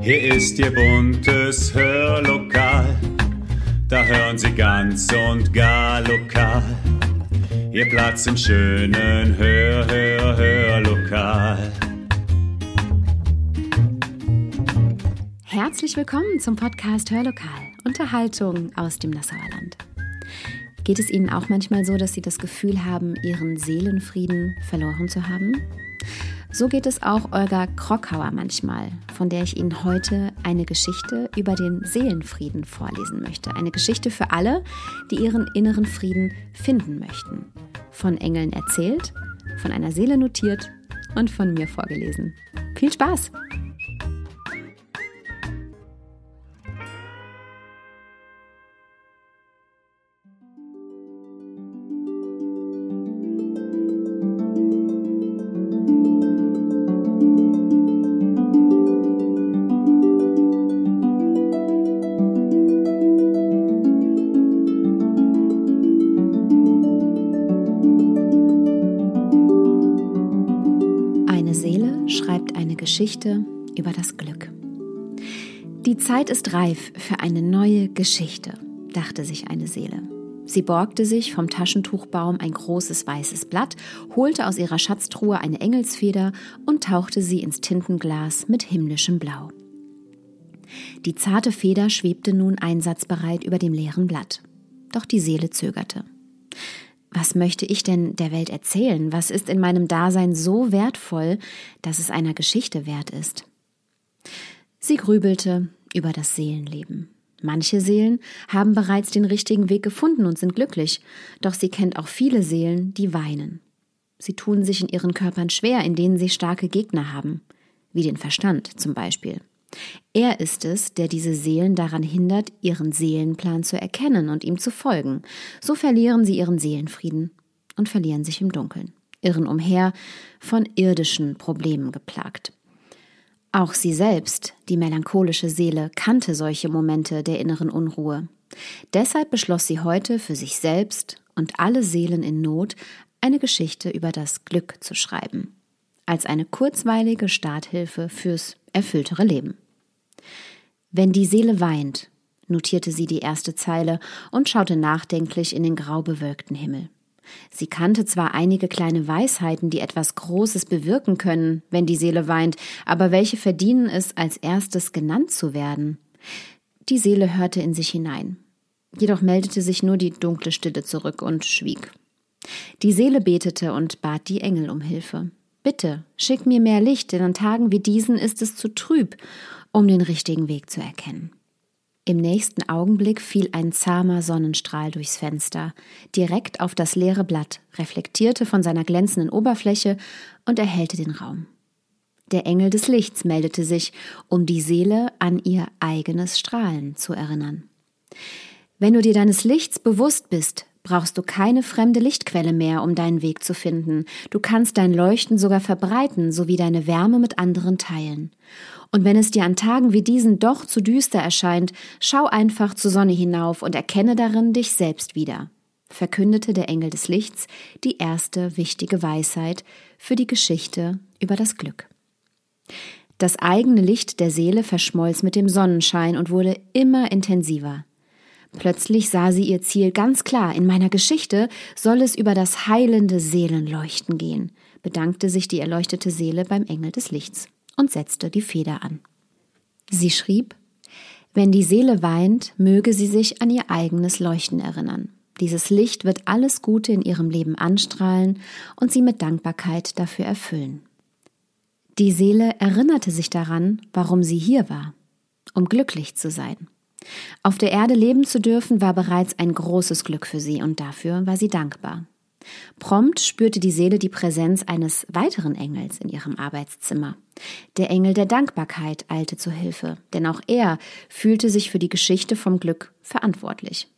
Hier ist Ihr buntes Hörlokal, da hören Sie ganz und gar lokal. Ihr Platz im schönen Hör, Hör, Hörlokal. Herzlich willkommen zum Podcast Hörlokal, Unterhaltung aus dem Nassauer Land. Geht es Ihnen auch manchmal so, dass Sie das Gefühl haben, Ihren Seelenfrieden verloren zu haben? So geht es auch Olga Krockhauer manchmal, von der ich Ihnen heute eine Geschichte über den Seelenfrieden vorlesen möchte. Eine Geschichte für alle, die ihren inneren Frieden finden möchten. Von Engeln erzählt, von einer Seele notiert und von mir vorgelesen. Viel Spaß! Geschichte über das Glück. Die Zeit ist reif für eine neue Geschichte, dachte sich eine Seele. Sie borgte sich vom Taschentuchbaum ein großes weißes Blatt, holte aus ihrer Schatztruhe eine Engelsfeder und tauchte sie ins Tintenglas mit himmlischem Blau. Die zarte Feder schwebte nun einsatzbereit über dem leeren Blatt. Doch die Seele zögerte. Was möchte ich denn der Welt erzählen? Was ist in meinem Dasein so wertvoll, dass es einer Geschichte wert ist? Sie grübelte über das Seelenleben. Manche Seelen haben bereits den richtigen Weg gefunden und sind glücklich, doch sie kennt auch viele Seelen, die weinen. Sie tun sich in ihren Körpern schwer, in denen sie starke Gegner haben, wie den Verstand zum Beispiel. Er ist es, der diese Seelen daran hindert, ihren Seelenplan zu erkennen und ihm zu folgen. So verlieren sie ihren Seelenfrieden und verlieren sich im Dunkeln, irren umher, von irdischen Problemen geplagt. Auch sie selbst, die melancholische Seele, kannte solche Momente der inneren Unruhe. Deshalb beschloss sie heute für sich selbst und alle Seelen in Not eine Geschichte über das Glück zu schreiben, als eine kurzweilige Starthilfe fürs erfülltere Leben. Wenn die Seele weint, notierte sie die erste Zeile und schaute nachdenklich in den grau bewölkten Himmel. Sie kannte zwar einige kleine Weisheiten, die etwas Großes bewirken können, wenn die Seele weint, aber welche verdienen es, als erstes genannt zu werden? Die Seele hörte in sich hinein. Jedoch meldete sich nur die dunkle Stille zurück und schwieg. Die Seele betete und bat die Engel um Hilfe. Bitte, schick mir mehr Licht, denn an Tagen wie diesen ist es zu trüb, um den richtigen Weg zu erkennen. Im nächsten Augenblick fiel ein zahmer Sonnenstrahl durchs Fenster, direkt auf das leere Blatt, reflektierte von seiner glänzenden Oberfläche und erhellte den Raum. Der Engel des Lichts meldete sich, um die Seele an ihr eigenes Strahlen zu erinnern. Wenn du dir deines Lichts bewusst bist, brauchst du keine fremde Lichtquelle mehr, um deinen Weg zu finden. Du kannst dein Leuchten sogar verbreiten sowie deine Wärme mit anderen teilen. Und wenn es dir an Tagen wie diesen doch zu düster erscheint, schau einfach zur Sonne hinauf und erkenne darin dich selbst wieder, verkündete der Engel des Lichts die erste wichtige Weisheit für die Geschichte über das Glück. Das eigene Licht der Seele verschmolz mit dem Sonnenschein und wurde immer intensiver. Plötzlich sah sie ihr Ziel ganz klar. In meiner Geschichte soll es über das heilende Seelenleuchten gehen, bedankte sich die erleuchtete Seele beim Engel des Lichts und setzte die Feder an. Sie schrieb, wenn die Seele weint, möge sie sich an ihr eigenes Leuchten erinnern. Dieses Licht wird alles Gute in ihrem Leben anstrahlen und sie mit Dankbarkeit dafür erfüllen. Die Seele erinnerte sich daran, warum sie hier war, um glücklich zu sein. Auf der Erde leben zu dürfen war bereits ein großes Glück für sie und dafür war sie dankbar. Prompt spürte die Seele die Präsenz eines weiteren Engels in ihrem Arbeitszimmer. Der Engel der Dankbarkeit eilte zu Hilfe, denn auch er fühlte sich für die Geschichte vom Glück verantwortlich.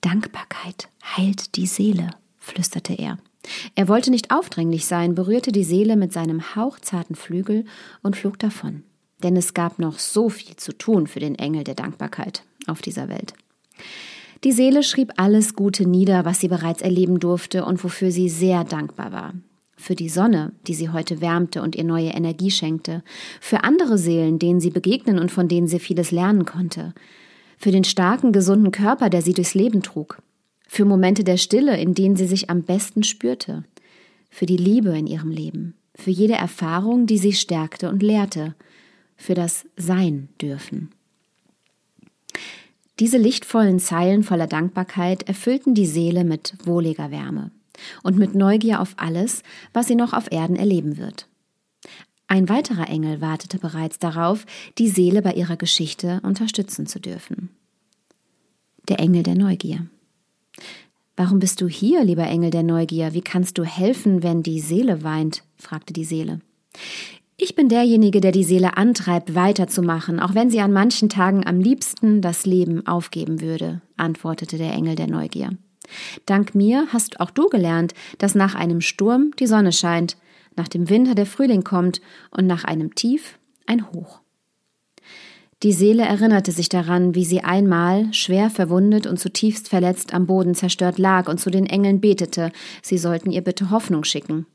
Dankbarkeit heilt die Seele, flüsterte er. Er wollte nicht aufdringlich sein, berührte die Seele mit seinem hauchzarten Flügel und flog davon. Denn es gab noch so viel zu tun für den Engel der Dankbarkeit auf dieser Welt. Die Seele schrieb alles Gute nieder, was sie bereits erleben durfte und wofür sie sehr dankbar war. für die Sonne, die sie heute wärmte und ihr neue Energie schenkte, für andere Seelen, denen sie begegnen und von denen sie vieles lernen konnte, für den starken, gesunden Körper, der sie durchs Leben trug, für Momente der Stille, in denen sie sich am besten spürte, für die Liebe in ihrem Leben, für jede Erfahrung, die sie stärkte und lehrte, für das Sein dürfen. Diese lichtvollen Zeilen voller Dankbarkeit erfüllten die Seele mit wohliger Wärme und mit Neugier auf alles, was sie noch auf Erden erleben wird. Ein weiterer Engel wartete bereits darauf, die Seele bei ihrer Geschichte unterstützen zu dürfen. Der Engel der Neugier. Warum bist du hier, lieber Engel der Neugier? Wie kannst du helfen, wenn die Seele weint? fragte die Seele. Ich bin derjenige, der die Seele antreibt, weiterzumachen, auch wenn sie an manchen Tagen am liebsten das Leben aufgeben würde, antwortete der Engel der Neugier. Dank mir hast auch du gelernt, dass nach einem Sturm die Sonne scheint, nach dem Winter der Frühling kommt und nach einem Tief ein Hoch. Die Seele erinnerte sich daran, wie sie einmal, schwer verwundet und zutiefst verletzt am Boden zerstört lag und zu den Engeln betete, sie sollten ihr bitte Hoffnung schicken.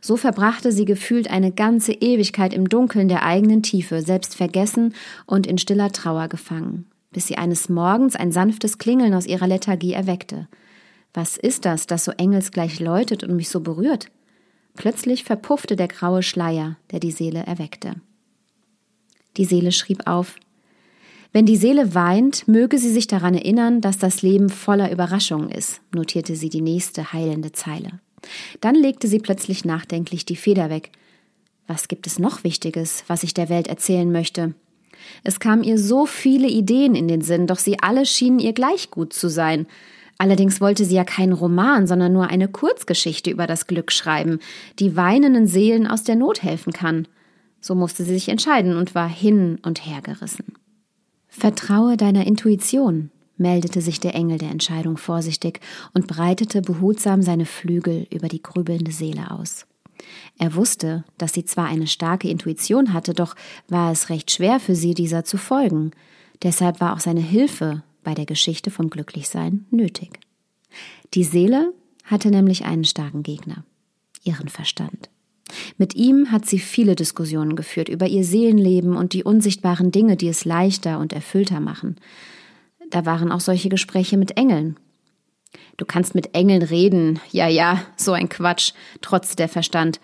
So verbrachte sie gefühlt eine ganze Ewigkeit im Dunkeln der eigenen Tiefe, selbst vergessen und in stiller Trauer gefangen, bis sie eines Morgens ein sanftes Klingeln aus ihrer Lethargie erweckte. Was ist das, das so engelsgleich läutet und mich so berührt? Plötzlich verpuffte der graue Schleier, der die Seele erweckte. Die Seele schrieb auf Wenn die Seele weint, möge sie sich daran erinnern, dass das Leben voller Überraschungen ist, notierte sie die nächste heilende Zeile. Dann legte sie plötzlich nachdenklich die Feder weg. Was gibt es noch Wichtiges, was ich der Welt erzählen möchte? Es kamen ihr so viele Ideen in den Sinn, doch sie alle schienen ihr gleich gut zu sein. Allerdings wollte sie ja keinen Roman, sondern nur eine Kurzgeschichte über das Glück schreiben, die weinenden Seelen aus der Not helfen kann. So musste sie sich entscheiden und war hin und her gerissen. Vertraue deiner Intuition, meldete sich der Engel der Entscheidung vorsichtig und breitete behutsam seine Flügel über die grübelnde Seele aus. Er wusste, dass sie zwar eine starke Intuition hatte, doch war es recht schwer für sie, dieser zu folgen. Deshalb war auch seine Hilfe bei der Geschichte vom Glücklichsein nötig. Die Seele hatte nämlich einen starken Gegner, ihren Verstand. Mit ihm hat sie viele Diskussionen geführt über ihr Seelenleben und die unsichtbaren Dinge, die es leichter und erfüllter machen. Da waren auch solche Gespräche mit Engeln. Du kannst mit Engeln reden, ja, ja, so ein Quatsch, trotz der Verstand.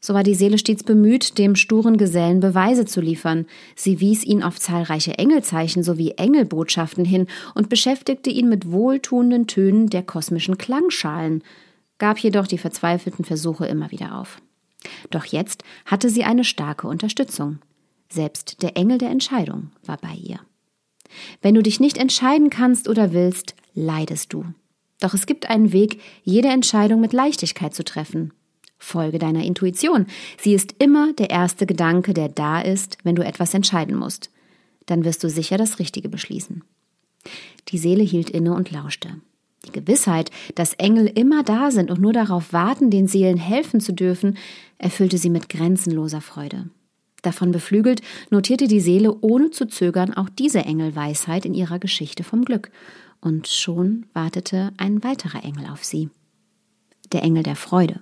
So war die Seele stets bemüht, dem sturen Gesellen Beweise zu liefern. Sie wies ihn auf zahlreiche Engelzeichen sowie Engelbotschaften hin und beschäftigte ihn mit wohltuenden Tönen der kosmischen Klangschalen, gab jedoch die verzweifelten Versuche immer wieder auf. Doch jetzt hatte sie eine starke Unterstützung. Selbst der Engel der Entscheidung war bei ihr. Wenn du dich nicht entscheiden kannst oder willst, leidest du. Doch es gibt einen Weg, jede Entscheidung mit Leichtigkeit zu treffen. Folge deiner Intuition. Sie ist immer der erste Gedanke, der da ist, wenn du etwas entscheiden musst. Dann wirst du sicher das Richtige beschließen. Die Seele hielt inne und lauschte. Die Gewissheit, dass Engel immer da sind und nur darauf warten, den Seelen helfen zu dürfen, erfüllte sie mit grenzenloser Freude. Davon beflügelt notierte die Seele ohne zu zögern auch diese Engelweisheit in ihrer Geschichte vom Glück. Und schon wartete ein weiterer Engel auf sie. Der Engel der Freude.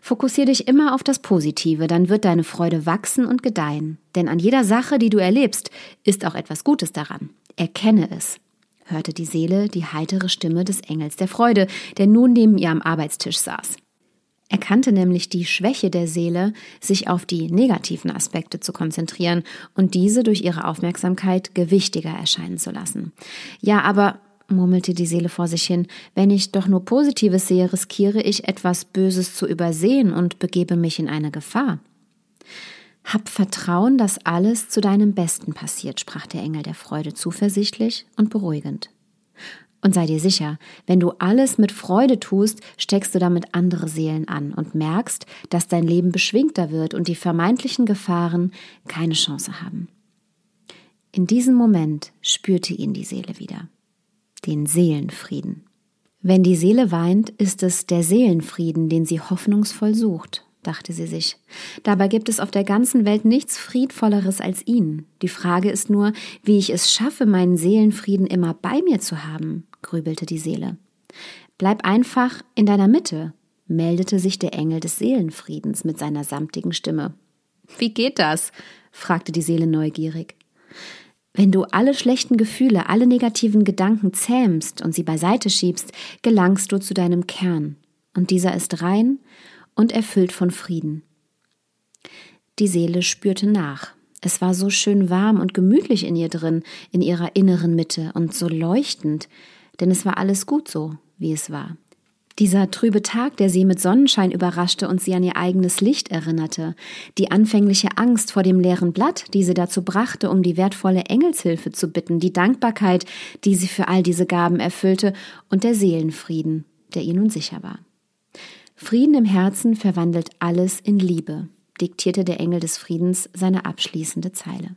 Fokussier dich immer auf das Positive, dann wird deine Freude wachsen und gedeihen. Denn an jeder Sache, die du erlebst, ist auch etwas Gutes daran. Erkenne es, hörte die Seele die heitere Stimme des Engels der Freude, der nun neben ihr am Arbeitstisch saß. Er kannte nämlich die Schwäche der Seele, sich auf die negativen Aspekte zu konzentrieren und diese durch ihre Aufmerksamkeit gewichtiger erscheinen zu lassen. Ja, aber murmelte die Seele vor sich hin, wenn ich doch nur Positives sehe, riskiere ich etwas Böses zu übersehen und begebe mich in eine Gefahr. Hab Vertrauen, dass alles zu deinem Besten passiert, sprach der Engel der Freude zuversichtlich und beruhigend. Und sei dir sicher, wenn du alles mit Freude tust, steckst du damit andere Seelen an und merkst, dass dein Leben beschwingter wird und die vermeintlichen Gefahren keine Chance haben. In diesem Moment spürte ihn die Seele wieder den Seelenfrieden. Wenn die Seele weint, ist es der Seelenfrieden, den sie hoffnungsvoll sucht, dachte sie sich. Dabei gibt es auf der ganzen Welt nichts Friedvolleres als ihn. Die Frage ist nur, wie ich es schaffe, meinen Seelenfrieden immer bei mir zu haben, grübelte die Seele. Bleib einfach in deiner Mitte, meldete sich der Engel des Seelenfriedens mit seiner samtigen Stimme. Wie geht das? fragte die Seele neugierig. Wenn du alle schlechten Gefühle, alle negativen Gedanken zähmst und sie beiseite schiebst, gelangst du zu deinem Kern, und dieser ist rein und erfüllt von Frieden. Die Seele spürte nach. Es war so schön warm und gemütlich in ihr drin, in ihrer inneren Mitte und so leuchtend, denn es war alles gut so, wie es war. Dieser trübe Tag, der sie mit Sonnenschein überraschte und sie an ihr eigenes Licht erinnerte, die anfängliche Angst vor dem leeren Blatt, die sie dazu brachte, um die wertvolle Engelshilfe zu bitten, die Dankbarkeit, die sie für all diese Gaben erfüllte, und der Seelenfrieden, der ihr nun sicher war. Frieden im Herzen verwandelt alles in Liebe, diktierte der Engel des Friedens seine abschließende Zeile.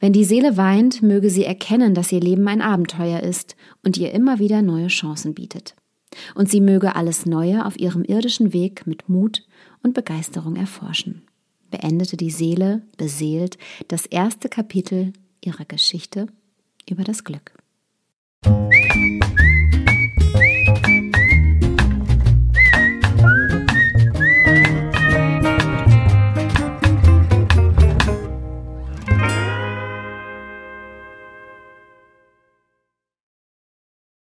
Wenn die Seele weint, möge sie erkennen, dass ihr Leben ein Abenteuer ist und ihr immer wieder neue Chancen bietet und sie möge alles Neue auf ihrem irdischen Weg mit Mut und Begeisterung erforschen. Beendete die Seele beseelt das erste Kapitel ihrer Geschichte über das Glück.